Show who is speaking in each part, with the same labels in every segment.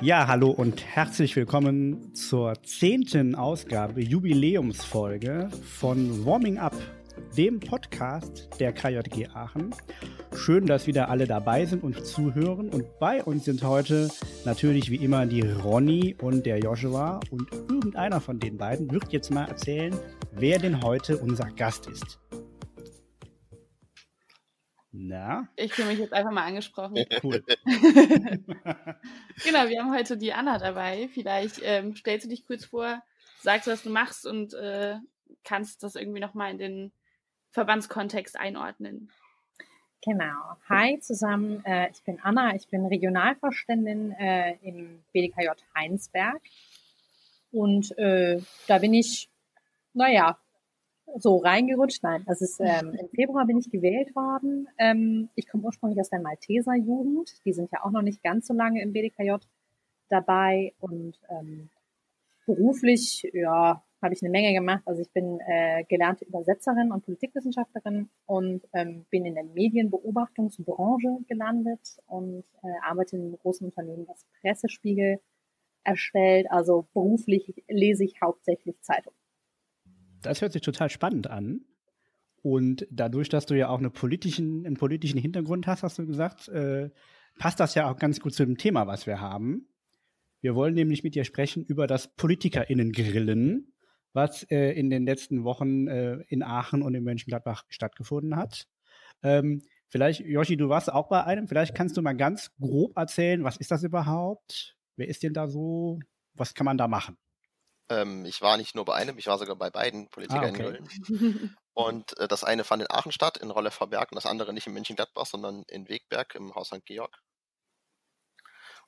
Speaker 1: Ja, hallo und herzlich willkommen zur zehnten Ausgabe, Jubiläumsfolge von Warming Up, dem Podcast der KJG Aachen. Schön, dass wieder alle dabei sind und zuhören. Und bei uns sind heute natürlich wie immer die Ronny und der Joshua. Und irgendeiner von den beiden wird jetzt mal erzählen, wer denn heute unser Gast ist.
Speaker 2: Na? Ich fühle mich jetzt einfach mal angesprochen. Cool. genau, wir haben heute die Anna dabei. Vielleicht ähm, stellst du dich kurz vor, sagst, was du machst und äh, kannst das irgendwie nochmal in den Verbandskontext einordnen.
Speaker 3: Genau. Hi zusammen, äh, ich bin Anna, ich bin Regionalvorständin äh, im BDKJ Heinsberg. Und äh, da bin ich, naja, so reingerutscht. Nein, das ist ähm, im Februar bin ich gewählt worden. Ähm, ich komme ursprünglich aus der Malteser Jugend. Die sind ja auch noch nicht ganz so lange im BDKJ dabei und ähm, beruflich, ja, habe ich eine Menge gemacht. Also ich bin äh, gelernte Übersetzerin und Politikwissenschaftlerin und ähm, bin in der Medienbeobachtungsbranche gelandet und äh, arbeite in einem großen Unternehmen, das Pressespiegel erstellt. Also beruflich lese ich hauptsächlich Zeitung.
Speaker 1: Das hört sich total spannend an. Und dadurch, dass du ja auch eine politischen, einen politischen Hintergrund hast, hast du gesagt, äh, passt das ja auch ganz gut zu dem Thema, was wir haben. Wir wollen nämlich mit dir sprechen über das PolitikerInnen-Grillen, was äh, in den letzten Wochen äh, in Aachen und in Mönchengladbach stattgefunden hat. Ähm, vielleicht, Joshi, du warst auch bei einem. Vielleicht kannst du mal ganz grob erzählen, was ist das überhaupt? Wer ist denn da so? Was kann man da machen?
Speaker 4: Ähm, ich war nicht nur bei einem, ich war sogar bei beiden Politikern ah, okay. Und äh, das eine fand in Aachen statt, in Rolleverberg, und das andere nicht in München-Gladbach, sondern in Wegberg im Haus St. Georg.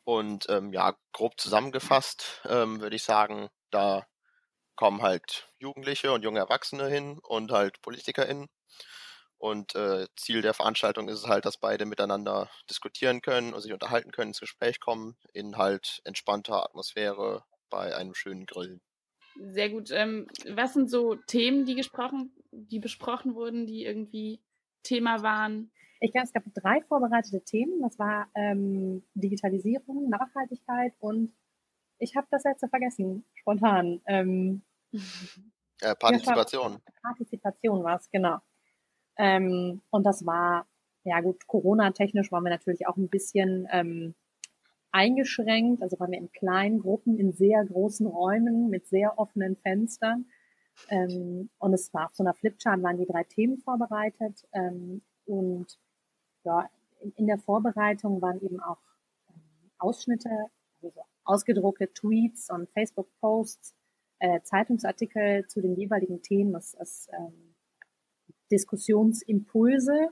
Speaker 4: Und ähm, ja, grob zusammengefasst ähm, würde ich sagen, da kommen halt Jugendliche und junge Erwachsene hin und halt PolitikerInnen. Und äh, Ziel der Veranstaltung ist es halt, dass beide miteinander diskutieren können und sich unterhalten können, ins Gespräch kommen, in halt entspannter Atmosphäre bei einem schönen Grillen.
Speaker 2: Sehr gut. Ähm, was sind so Themen, die gesprochen, die besprochen wurden, die irgendwie Thema waren?
Speaker 3: Ich glaube, es gab drei vorbereitete Themen. Das war ähm, Digitalisierung, Nachhaltigkeit und ich habe das letzte vergessen, spontan. Ähm,
Speaker 4: äh, Partizipation.
Speaker 3: War, Partizipation war es, genau. Ähm, und das war, ja gut, Corona-technisch waren wir natürlich auch ein bisschen ähm, eingeschränkt, also waren wir in kleinen Gruppen, in sehr großen Räumen mit sehr offenen Fenstern. Ähm, und es war auf so einer Flipchart waren die drei Themen vorbereitet. Ähm, und ja, in, in, der Vorbereitung waren eben auch ähm, Ausschnitte, also ausgedruckte Tweets und Facebook-Posts, äh, Zeitungsartikel zu den jeweiligen Themen, als, als ähm, Diskussionsimpulse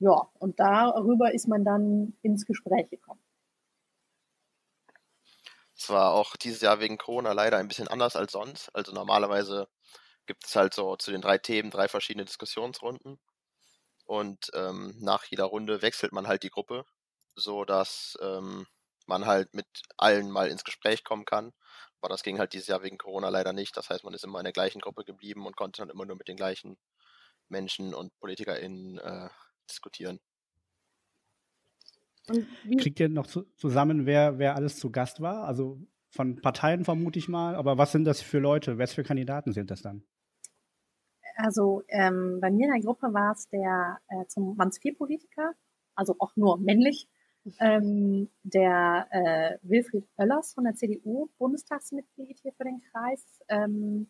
Speaker 3: ja, und darüber ist man dann ins Gespräch gekommen.
Speaker 4: Es war auch dieses Jahr wegen Corona leider ein bisschen anders als sonst. Also normalerweise gibt es halt so zu den drei Themen drei verschiedene Diskussionsrunden. Und ähm, nach jeder Runde wechselt man halt die Gruppe, so dass ähm, man halt mit allen mal ins Gespräch kommen kann. Aber das ging halt dieses Jahr wegen Corona leider nicht. Das heißt, man ist immer in der gleichen Gruppe geblieben und konnte dann immer nur mit den gleichen Menschen und PolitikerInnen äh, diskutieren.
Speaker 1: Kriegt ihr noch zu, zusammen, wer, wer alles zu Gast war? Also von Parteien vermute ich mal, aber was sind das für Leute? Was für Kandidaten sind das dann?
Speaker 3: Also ähm, bei mir in der Gruppe war es der äh, zum Manns vier Politiker, also auch nur männlich, ähm, der äh, Wilfried Oellers von der CDU, Bundestagsmitglied hier für den Kreis, ähm,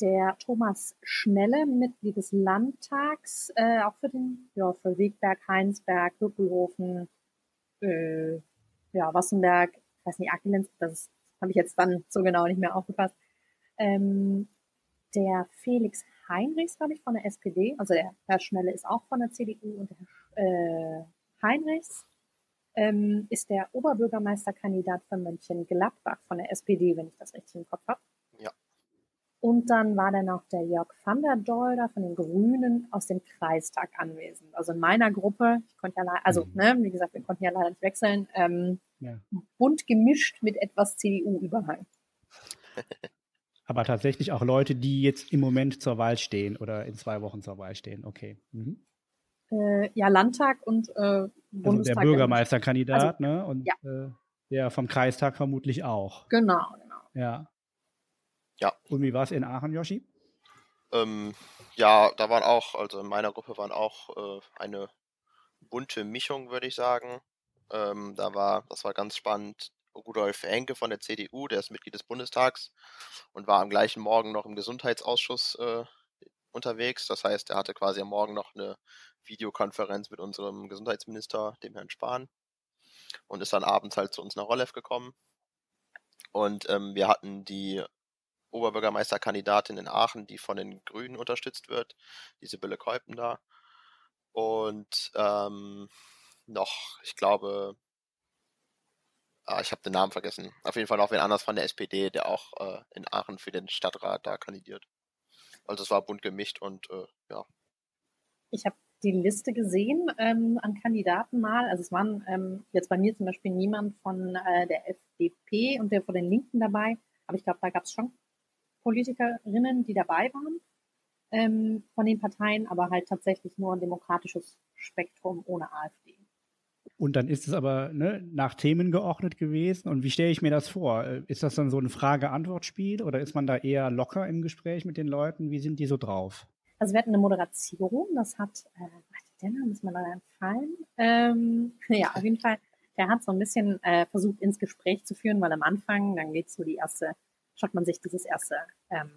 Speaker 3: der Thomas Schnelle, Mitglied des Landtags, äh, auch für den, ja, für Wegberg, Heinsberg, Hüppelhofen, äh, ja, Wassenberg, ich weiß nicht, Aquilenz, das habe ich jetzt dann so genau nicht mehr aufgefasst. Ähm, der Felix Heinrichs, glaube ich, von der SPD, also der Herr Schnelle ist auch von der CDU und der äh, Heinrichs ähm, ist der Oberbürgermeisterkandidat für Mönchengladbach von der SPD, wenn ich das richtig im Kopf habe. Und dann war dann noch der Jörg van der Dolder von den Grünen aus dem Kreistag anwesend. Also in meiner Gruppe, ich konnte ja leider, also mhm. ne, wie gesagt, wir konnten ja leider nicht wechseln, ähm, ja. bunt gemischt mit etwas CDU-Überhang.
Speaker 1: Aber tatsächlich auch Leute, die jetzt im Moment zur Wahl stehen oder in zwei Wochen zur Wahl stehen. Okay. Mhm.
Speaker 3: Äh, ja, Landtag und äh,
Speaker 1: Bundestag. Also der Bürgermeisterkandidat, also, ne? Und,
Speaker 3: ja.
Speaker 1: Äh, Ja, vom Kreistag vermutlich auch.
Speaker 3: Genau, genau.
Speaker 4: Ja.
Speaker 1: Und wie war es in Aachen, Yoshi?
Speaker 4: Ähm, ja, da waren auch, also in meiner Gruppe waren auch äh, eine bunte Mischung, würde ich sagen. Ähm, da war, das war ganz spannend. Rudolf Henke von der CDU, der ist Mitglied des Bundestags und war am gleichen Morgen noch im Gesundheitsausschuss äh, unterwegs. Das heißt, er hatte quasi am Morgen noch eine Videokonferenz mit unserem Gesundheitsminister, dem Herrn Spahn, und ist dann abends halt zu uns nach Rollev gekommen. Und ähm, wir hatten die Oberbürgermeisterkandidatin in Aachen, die von den Grünen unterstützt wird, die Sibylle Keupen da. Und ähm, noch, ich glaube, ah, ich habe den Namen vergessen. Auf jeden Fall noch wen anders von der SPD, der auch äh, in Aachen für den Stadtrat da kandidiert. Also es war bunt gemischt und äh, ja.
Speaker 3: Ich habe die Liste gesehen ähm, an Kandidaten mal. Also es waren ähm, jetzt bei mir zum Beispiel niemand von äh, der FDP und der von den Linken dabei. Aber ich glaube, da gab es schon Politikerinnen, die dabei waren ähm, von den Parteien, aber halt tatsächlich nur ein demokratisches Spektrum ohne AfD.
Speaker 1: Und dann ist es aber ne, nach Themen geordnet gewesen. Und wie stelle ich mir das vor? Äh, ist das dann so ein Frage-Antwort-Spiel oder ist man da eher locker im Gespräch mit den Leuten? Wie sind die so drauf?
Speaker 3: Also wir hatten eine Moderation, das hat, äh, der Name ist mir leider entfallen. Ähm, ja, auf jeden Fall, der hat so ein bisschen äh, versucht, ins Gespräch zu führen, weil am Anfang, dann geht so die erste, schaut man sich dieses erste ähm,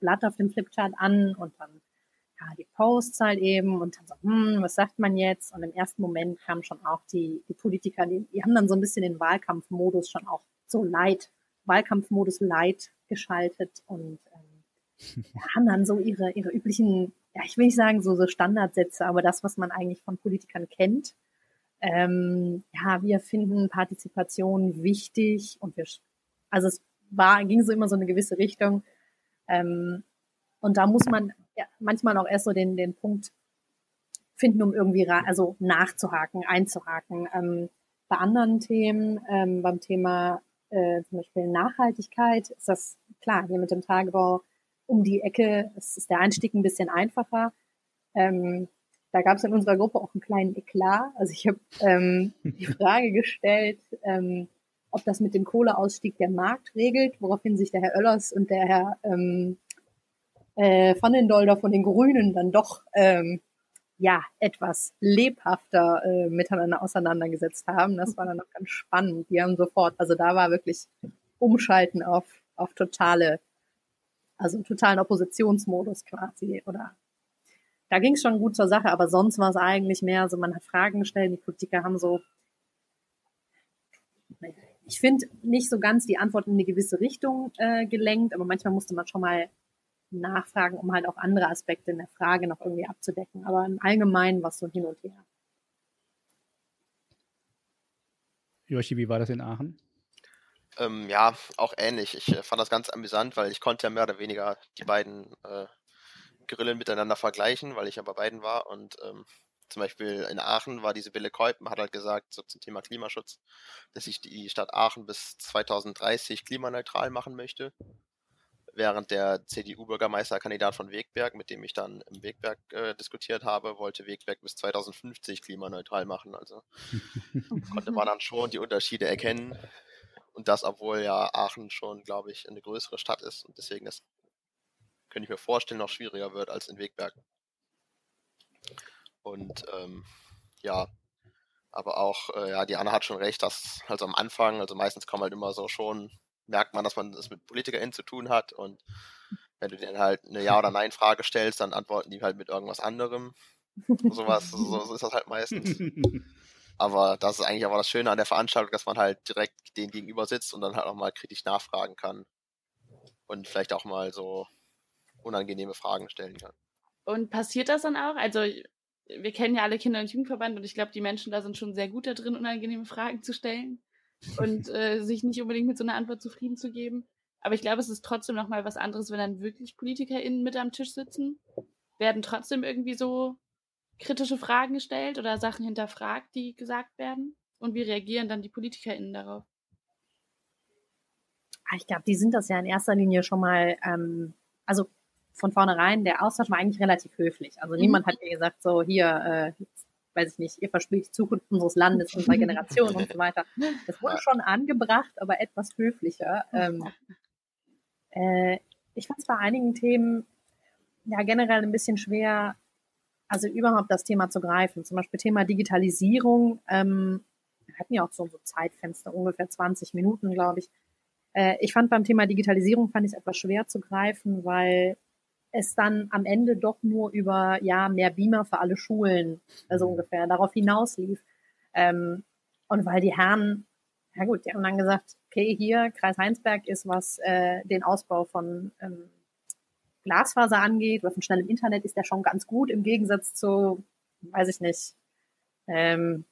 Speaker 3: Blatt auf dem Flipchart an und dann ja, die Posts halt eben und dann so, hm, was sagt man jetzt? Und im ersten Moment kamen schon auch die, die Politiker, die, die haben dann so ein bisschen den Wahlkampfmodus schon auch so light, Wahlkampfmodus light geschaltet und ähm, haben dann so ihre, ihre üblichen, ja, ich will nicht sagen so, so Standardsätze, aber das, was man eigentlich von Politikern kennt. Ähm, ja, wir finden Partizipation wichtig und wir, also es war, ging so immer so eine gewisse Richtung. Ähm, und da muss man ja, manchmal auch erst so den, den Punkt finden, um irgendwie also nachzuhaken, einzuhaken. Ähm, bei anderen Themen, ähm, beim Thema äh, zum Beispiel Nachhaltigkeit, ist das klar, hier mit dem Tagebau um die Ecke ist, ist der Einstieg ein bisschen einfacher. Ähm, da gab es in unserer Gruppe auch einen kleinen Eklat. Also ich habe ähm, die Frage gestellt, ähm, ob das mit dem Kohleausstieg der Markt regelt, woraufhin sich der Herr Oellers und der Herr ähm, äh, Van den Dolder von den Grünen dann doch ähm, ja etwas lebhafter äh, miteinander auseinandergesetzt haben. Das war dann auch ganz spannend. Die haben sofort, also da war wirklich Umschalten auf, auf totale, also totalen Oppositionsmodus quasi. Oder da ging es schon gut zur Sache, aber sonst war es eigentlich mehr so, man hat Fragen gestellt, die Politiker haben so, ich finde nicht so ganz die Antwort in eine gewisse Richtung äh, gelenkt, aber manchmal musste man schon mal nachfragen, um halt auch andere Aspekte in der Frage noch irgendwie abzudecken. Aber im Allgemeinen war es so hin und her.
Speaker 1: Joshi, wie war das in Aachen?
Speaker 4: Ähm, ja, auch ähnlich. Ich äh, fand das ganz amüsant, weil ich konnte ja mehr oder weniger die beiden äh, Grillen miteinander vergleichen, weil ich ja bei beiden war. Und ähm, zum Beispiel in Aachen war diese Bille Keupen, hat halt gesagt, so zum Thema Klimaschutz, dass ich die Stadt Aachen bis 2030 klimaneutral machen möchte während der CDU-Bürgermeisterkandidat von Wegberg, mit dem ich dann im Wegberg äh, diskutiert habe, wollte Wegberg bis 2050 klimaneutral machen. Also konnte man dann schon die Unterschiede erkennen. Und das, obwohl ja Aachen schon, glaube ich, eine größere Stadt ist und deswegen das könnte ich mir vorstellen, noch schwieriger wird als in Wegberg. Und ähm, ja, aber auch, äh, ja, die Anna hat schon recht, dass also am Anfang, also meistens kommen halt immer so schon merkt man, dass man das mit PolitikerInnen zu tun hat und wenn du denen halt eine Ja- oder Nein-Frage stellst, dann antworten die halt mit irgendwas anderem. Sowas, so, so ist das halt meistens. Aber das ist eigentlich aber das Schöne an der Veranstaltung, dass man halt direkt denen gegenüber sitzt und dann halt auch mal kritisch nachfragen kann. Und vielleicht auch mal so unangenehme Fragen stellen kann.
Speaker 2: Und passiert das dann auch? Also, wir kennen ja alle Kinder- und Jugendverband und ich glaube, die Menschen da sind schon sehr gut da drin, unangenehme Fragen zu stellen und äh, sich nicht unbedingt mit so einer Antwort zufrieden zu geben. Aber ich glaube, es ist trotzdem nochmal was anderes, wenn dann wirklich PolitikerInnen mit am Tisch sitzen. Werden trotzdem irgendwie so kritische Fragen gestellt oder Sachen hinterfragt, die gesagt werden? Und wie reagieren dann die PolitikerInnen darauf?
Speaker 3: Ah, ich glaube, die sind das ja in erster Linie schon mal, ähm, also von vornherein, der Austausch war eigentlich relativ höflich. Also mhm. niemand hat mir gesagt, so hier, äh, weiß ich nicht, ihr verspielt die Zukunft unseres Landes, unserer Generation und so weiter. Das wurde schon angebracht, aber etwas höflicher. Ähm, äh, ich fand es bei einigen Themen ja generell ein bisschen schwer, also überhaupt das Thema zu greifen. Zum Beispiel Thema Digitalisierung. Ähm, wir hatten ja auch so, so Zeitfenster, ungefähr 20 Minuten, glaube ich. Äh, ich fand beim Thema Digitalisierung fand ich es etwas schwer zu greifen, weil es dann am Ende doch nur über ja mehr Beamer für alle Schulen, also mhm. ungefähr, darauf hinauslief. Ähm, und weil die Herren, ja gut, die haben dann gesagt, okay, hier, Kreis Heinsberg ist, was äh, den Ausbau von ähm, Glasfaser angeht oder von schnellem Internet, ist der schon ganz gut im Gegensatz zu, weiß ich nicht, ähm,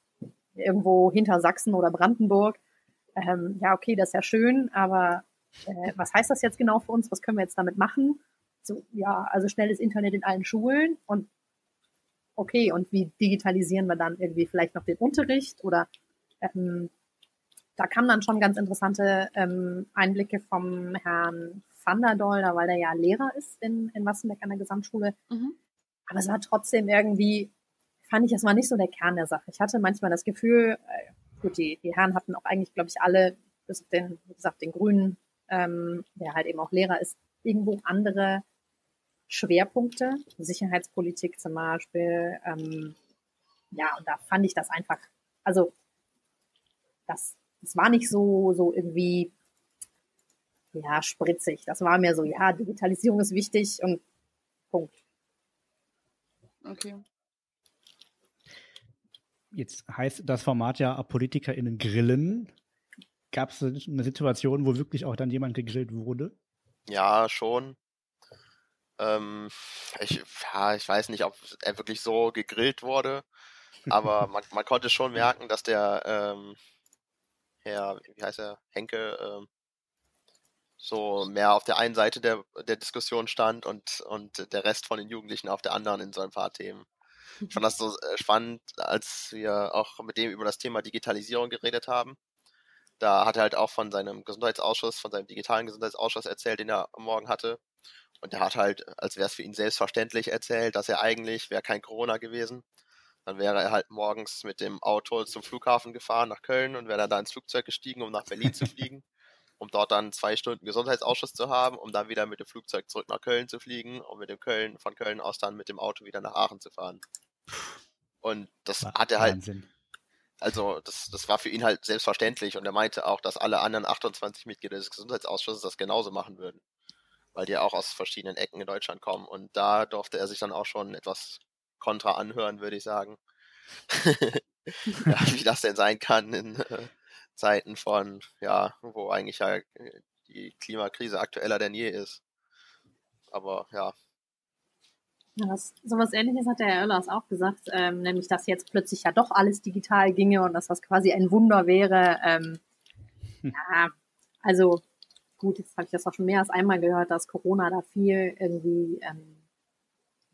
Speaker 3: irgendwo hinter Sachsen oder Brandenburg. Ähm, ja, okay, das ist ja schön, aber äh, was heißt das jetzt genau für uns? Was können wir jetzt damit machen? So, ja, also schnelles Internet in allen Schulen und okay, und wie digitalisieren wir dann irgendwie vielleicht noch den Unterricht oder ähm, da kamen dann schon ganz interessante ähm, Einblicke vom Herrn Van der Dolder, weil der ja Lehrer ist in, in Wassenbeck an der Gesamtschule. Mhm. Aber es war trotzdem irgendwie, fand ich, es war nicht so der Kern der Sache. Ich hatte manchmal das Gefühl, äh, gut, die, die Herren hatten auch eigentlich, glaube ich, alle, bis auf den, wie gesagt, den Grünen, ähm, der halt eben auch Lehrer ist, irgendwo andere Schwerpunkte, Sicherheitspolitik zum Beispiel. Ähm, ja, und da fand ich das einfach, also das, das war nicht so, so irgendwie ja, spritzig. Das war mir so, ja, Digitalisierung ist wichtig und Punkt.
Speaker 2: Okay.
Speaker 1: Jetzt heißt das Format ja PolitikerInnen grillen. Gab es eine Situation, wo wirklich auch dann jemand gegrillt wurde?
Speaker 4: Ja, schon. Ähm, ich, ja, ich weiß nicht, ob er wirklich so gegrillt wurde, aber man, man konnte schon merken, dass der ähm, Herr, wie heißt er, Henke, ähm, so mehr auf der einen Seite der, der Diskussion stand und, und der Rest von den Jugendlichen auf der anderen in so ein paar Themen. Ich fand das so äh, spannend, als wir auch mit dem über das Thema Digitalisierung geredet haben. Da hat er halt auch von seinem Gesundheitsausschuss, von seinem digitalen Gesundheitsausschuss erzählt, den er Morgen hatte. Und er hat halt, als wäre es für ihn selbstverständlich erzählt, dass er eigentlich, wäre kein Corona gewesen, dann wäre er halt morgens mit dem Auto zum Flughafen gefahren nach Köln und wäre dann da ins Flugzeug gestiegen, um nach Berlin zu fliegen um dort dann zwei Stunden Gesundheitsausschuss zu haben, um dann wieder mit dem Flugzeug zurück nach Köln zu fliegen und mit dem Köln, von Köln aus dann mit dem Auto wieder nach Aachen zu fahren. Und das Wahnsinn. hat er halt. Also, das, das war für ihn halt selbstverständlich und er meinte auch, dass alle anderen 28 Mitglieder des Gesundheitsausschusses das genauso machen würden. Weil die ja auch aus verschiedenen Ecken in Deutschland kommen. Und da durfte er sich dann auch schon etwas kontra anhören, würde ich sagen. ja, wie das denn sein kann in, äh, Zeiten von, ja, wo eigentlich ja äh, die Klimakrise aktueller denn je ist. Aber ja.
Speaker 3: ja was, so was ähnliches hat der Herr Oellers auch gesagt, ähm, nämlich dass jetzt plötzlich ja doch alles digital ginge und dass das quasi ein Wunder wäre. Ähm, hm. ja, also gut, jetzt habe ich das auch schon mehr als einmal gehört, dass Corona da viel irgendwie ähm,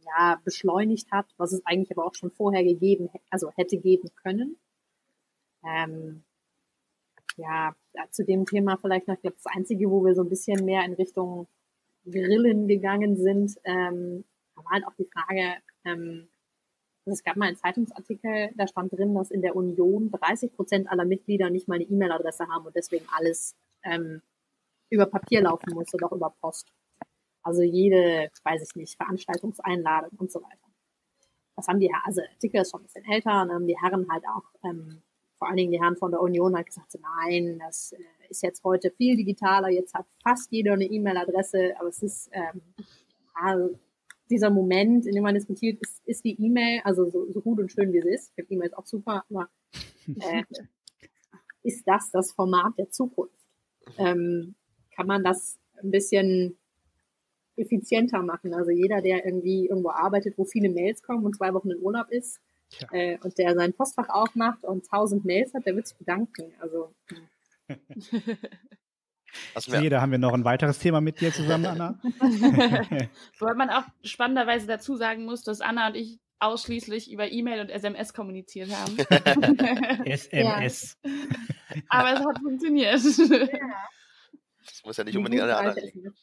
Speaker 3: ja, beschleunigt hat, was es eigentlich aber auch schon vorher gegeben, also hätte geben können. Ähm, ja, zu dem Thema vielleicht noch, ich glaube, das Einzige, wo wir so ein bisschen mehr in Richtung Grillen gegangen sind, ähm, war halt auch die Frage, ähm, also es gab mal einen Zeitungsartikel, da stand drin, dass in der Union 30 Prozent aller Mitglieder nicht mal eine E-Mail-Adresse haben und deswegen alles ähm, über Papier laufen muss oder auch über Post. Also jede, weiß ich nicht, Veranstaltungseinladung und so weiter. Das haben die, also der Artikel ist schon ein bisschen älter und haben die Herren halt auch ähm, vor allen Dingen die Herren von der Union hat gesagt, nein, das äh, ist jetzt heute viel digitaler, jetzt hat fast jeder eine E-Mail-Adresse, aber es ist ähm, also dieser Moment, in dem man diskutiert, ist, ist die E-Mail, also so, so, gut und schön wie sie ist, ich finde E-Mails auch super, aber äh, ist das das Format der Zukunft? Ähm, kann man das ein bisschen effizienter machen? Also jeder, der irgendwie irgendwo arbeitet, wo viele Mails kommen und zwei Wochen in Urlaub ist, ja. Äh, und der sein Postfach aufmacht und tausend Mails hat, der wird sich bedanken. Also.
Speaker 1: Also da haben wir noch ein weiteres Thema mit dir zusammen, Anna.
Speaker 2: Wobei man auch spannenderweise dazu sagen muss, dass Anna und ich ausschließlich über E-Mail und SMS kommuniziert haben.
Speaker 1: SMS.
Speaker 2: Ja. Aber es hat funktioniert.
Speaker 4: Das muss ja nicht unbedingt an der anderen liegen.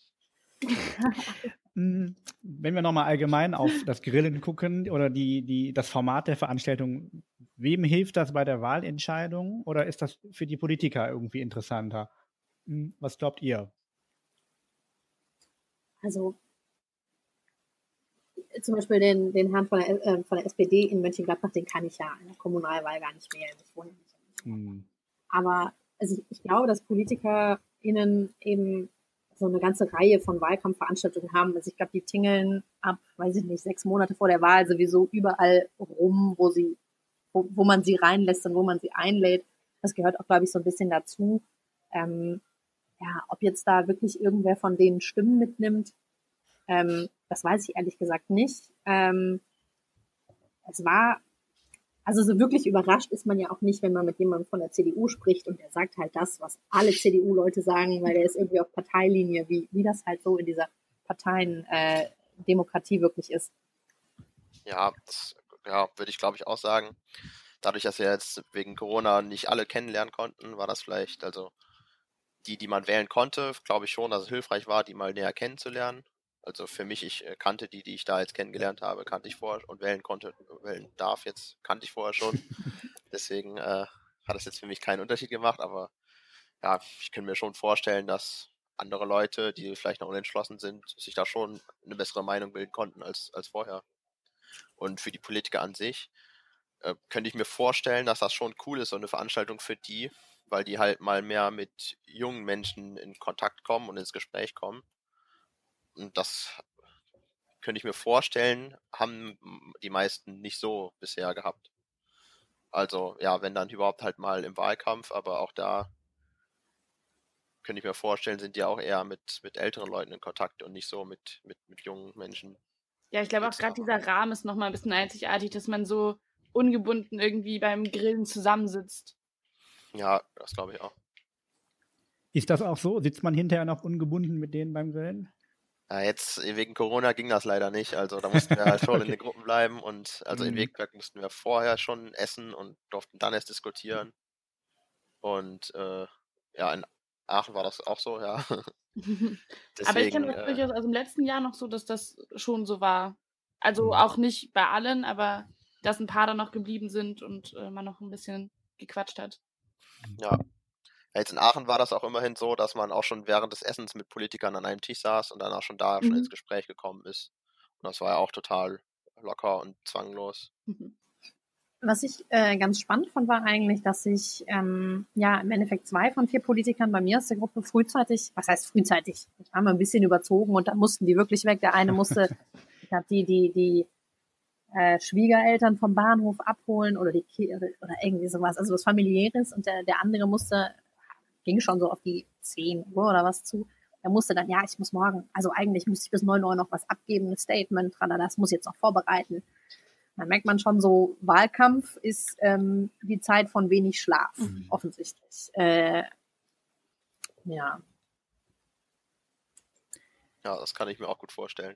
Speaker 1: Hm, wenn wir nochmal allgemein auf das Grillen gucken oder die, die, das Format der Veranstaltung, wem hilft das bei der Wahlentscheidung oder ist das für die Politiker irgendwie interessanter? Hm, was glaubt ihr?
Speaker 3: Also zum Beispiel den, den Herrn von der, äh, von der SPD in Mönchengladbach, den kann ich ja in der Kommunalwahl gar nicht wählen. Ich wohne nicht. Hm. Aber also ich, ich glaube, dass PolitikerInnen eben so eine ganze Reihe von Wahlkampfveranstaltungen haben. Also ich glaube, die tingeln ab, weiß ich nicht, sechs Monate vor der Wahl sowieso überall rum, wo sie, wo, wo man sie reinlässt und wo man sie einlädt. Das gehört auch, glaube ich, so ein bisschen dazu. Ähm, ja, ob jetzt da wirklich irgendwer von denen Stimmen mitnimmt, ähm, das weiß ich ehrlich gesagt nicht. Ähm, es war also so wirklich überrascht ist man ja auch nicht, wenn man mit jemandem von der CDU spricht und der sagt halt das, was alle CDU-Leute sagen, weil der ist irgendwie auf Parteilinie, wie, wie das halt so in dieser Parteiendemokratie äh, wirklich ist.
Speaker 4: Ja, das, ja, würde ich glaube ich auch sagen. Dadurch, dass wir jetzt wegen Corona nicht alle kennenlernen konnten, war das vielleicht, also die, die man wählen konnte, glaube ich schon, dass es hilfreich war, die mal näher kennenzulernen. Also für mich, ich äh, kannte die, die ich da jetzt kennengelernt habe, kannte ich vorher und wählen konnte, wählen darf jetzt, kannte ich vorher schon. Deswegen äh, hat es jetzt für mich keinen Unterschied gemacht, aber ja, ich kann mir schon vorstellen, dass andere Leute, die vielleicht noch unentschlossen sind, sich da schon eine bessere Meinung bilden konnten als, als vorher. Und für die Politiker an sich äh, könnte ich mir vorstellen, dass das schon cool ist, so eine Veranstaltung für die, weil die halt mal mehr mit jungen Menschen in Kontakt kommen und ins Gespräch kommen das könnte ich mir vorstellen, haben die meisten nicht so bisher gehabt. Also ja, wenn dann überhaupt halt mal im Wahlkampf, aber auch da könnte ich mir vorstellen, sind die auch eher mit, mit älteren Leuten in Kontakt und nicht so mit, mit, mit jungen Menschen.
Speaker 2: Ja, ich glaube auch gerade dieser Rahmen ist nochmal ein bisschen einzigartig, dass man so ungebunden irgendwie beim Grillen zusammensitzt.
Speaker 4: Ja, das glaube ich auch.
Speaker 1: Ist das auch so? Sitzt man hinterher noch ungebunden mit denen beim Grillen?
Speaker 4: Ja, jetzt wegen Corona ging das leider nicht. Also da mussten wir halt schon okay. in den Gruppen bleiben und also mhm. in Wegberg mussten wir vorher schon essen und durften dann erst diskutieren. Und äh, ja, in Aachen war das auch so, ja.
Speaker 2: Deswegen, Aber ich kenne das äh, durchaus aus dem letzten Jahr noch so, dass das schon so war. Also mhm. auch nicht bei allen, aber dass ein paar da noch geblieben sind und äh, man noch ein bisschen gequatscht hat.
Speaker 4: Ja, Jetzt in Aachen war das auch immerhin so, dass man auch schon während des Essens mit Politikern an einem Tisch saß und dann auch schon da mhm. schon ins Gespräch gekommen ist. Und das war ja auch total locker und zwanglos. Mhm.
Speaker 3: Was ich äh, ganz spannend fand, war eigentlich, dass sich ähm, ja im Endeffekt zwei von vier Politikern bei mir aus der Gruppe frühzeitig, was heißt frühzeitig? Ich habe ein bisschen überzogen und dann mussten die wirklich weg. Der eine musste, ich habe die, die, die äh, Schwiegereltern vom Bahnhof abholen oder die oder irgendwie sowas, also was familiäres und der, der andere musste ging schon so auf die 10 Uhr oder was zu. Er musste dann, ja, ich muss morgen, also eigentlich müsste ich bis 9 Uhr noch was abgeben, ein Statement, das muss ich jetzt noch vorbereiten. Dann merkt man schon so, Wahlkampf ist ähm, die Zeit von wenig Schlaf, mhm. offensichtlich. Äh, ja.
Speaker 4: Ja, das kann ich mir auch gut vorstellen.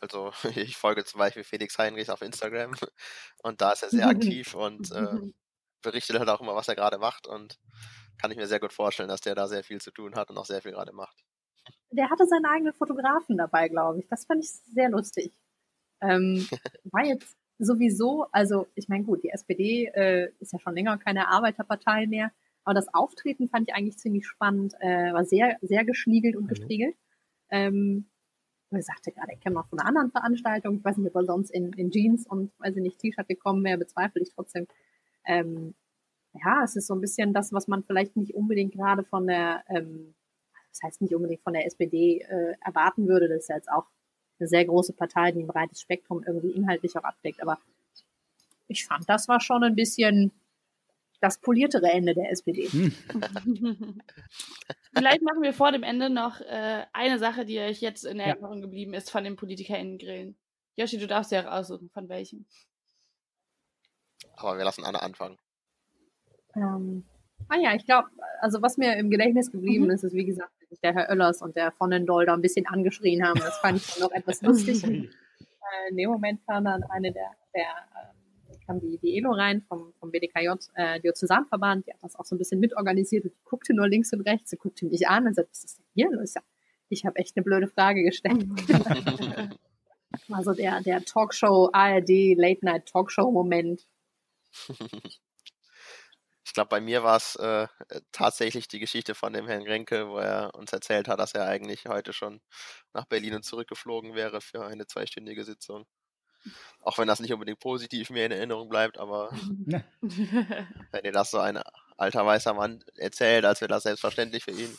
Speaker 4: Also ich folge zum Beispiel Felix Heinrichs auf Instagram und da ist er sehr aktiv und äh, berichtet halt auch immer, was er gerade macht und kann ich mir sehr gut vorstellen, dass der da sehr viel zu tun hat und auch sehr viel gerade macht.
Speaker 3: Der hatte seinen eigenen Fotografen dabei, glaube ich. Das fand ich sehr lustig. Ähm, war jetzt sowieso, also ich meine, gut, die SPD äh, ist ja schon länger keine Arbeiterpartei mehr, aber das Auftreten fand ich eigentlich ziemlich spannend, äh, war sehr, sehr geschniegelt und gestriegelt. Ähm, er sagte gerade, ich kenne noch von einer anderen Veranstaltung, ich weiß nicht, ob er sonst in, in Jeans und, weiß ich nicht, T-Shirt gekommen wäre, bezweifle ich trotzdem. Ähm, ja, es ist so ein bisschen das, was man vielleicht nicht unbedingt gerade von der, ähm, das heißt nicht unbedingt von der SPD äh, erwarten würde. Das ist ja jetzt auch eine sehr große Partei, die ein breites Spektrum irgendwie inhaltlich auch abdeckt. Aber ich fand, das war schon ein bisschen das poliertere Ende der SPD. Hm.
Speaker 2: Vielleicht machen wir vor dem Ende noch äh, eine Sache, die euch jetzt in Erinnerung ja. geblieben ist von den PolitikerInnen-Grillen. Joshi, du darfst ja auch aussuchen, von welchen.
Speaker 4: Aber wir lassen Anna anfangen.
Speaker 3: Ähm, ah ja, ich glaube, also was mir im Gedächtnis geblieben mhm. ist, ist wie gesagt, der Herr Oellers und der von den Doll da ein bisschen angeschrien haben. Das fand ich dann noch etwas lustig. äh, in dem Moment kam dann eine der, der ähm, kam die, die Elo rein vom, vom BDKJ, äh, Diözesanverband, die hat das auch so ein bisschen mitorganisiert und die guckte nur links und rechts, sie guckte mich an und sagte, was ist denn hier los? ich habe echt eine blöde Frage gestellt. also der, der Talkshow, ARD, Late Night Talkshow Moment.
Speaker 4: Ich glaube, bei mir war es äh, tatsächlich die Geschichte von dem Herrn Renke, wo er uns erzählt hat, dass er eigentlich heute schon nach Berlin und zurückgeflogen wäre für eine zweistündige Sitzung. Auch wenn das nicht unbedingt positiv mir in Erinnerung bleibt, aber wenn dir das so ein alter weißer Mann erzählt, als wäre das selbstverständlich für ihn,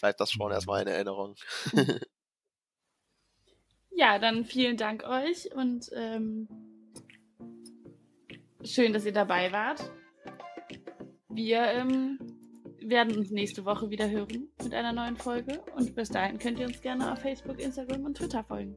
Speaker 4: bleibt das schon erstmal in Erinnerung.
Speaker 2: ja, dann vielen Dank euch und ähm, schön, dass ihr dabei wart. Wir ähm, werden uns nächste Woche wieder hören mit einer neuen Folge. Und bis dahin könnt ihr uns gerne auf Facebook, Instagram und Twitter folgen.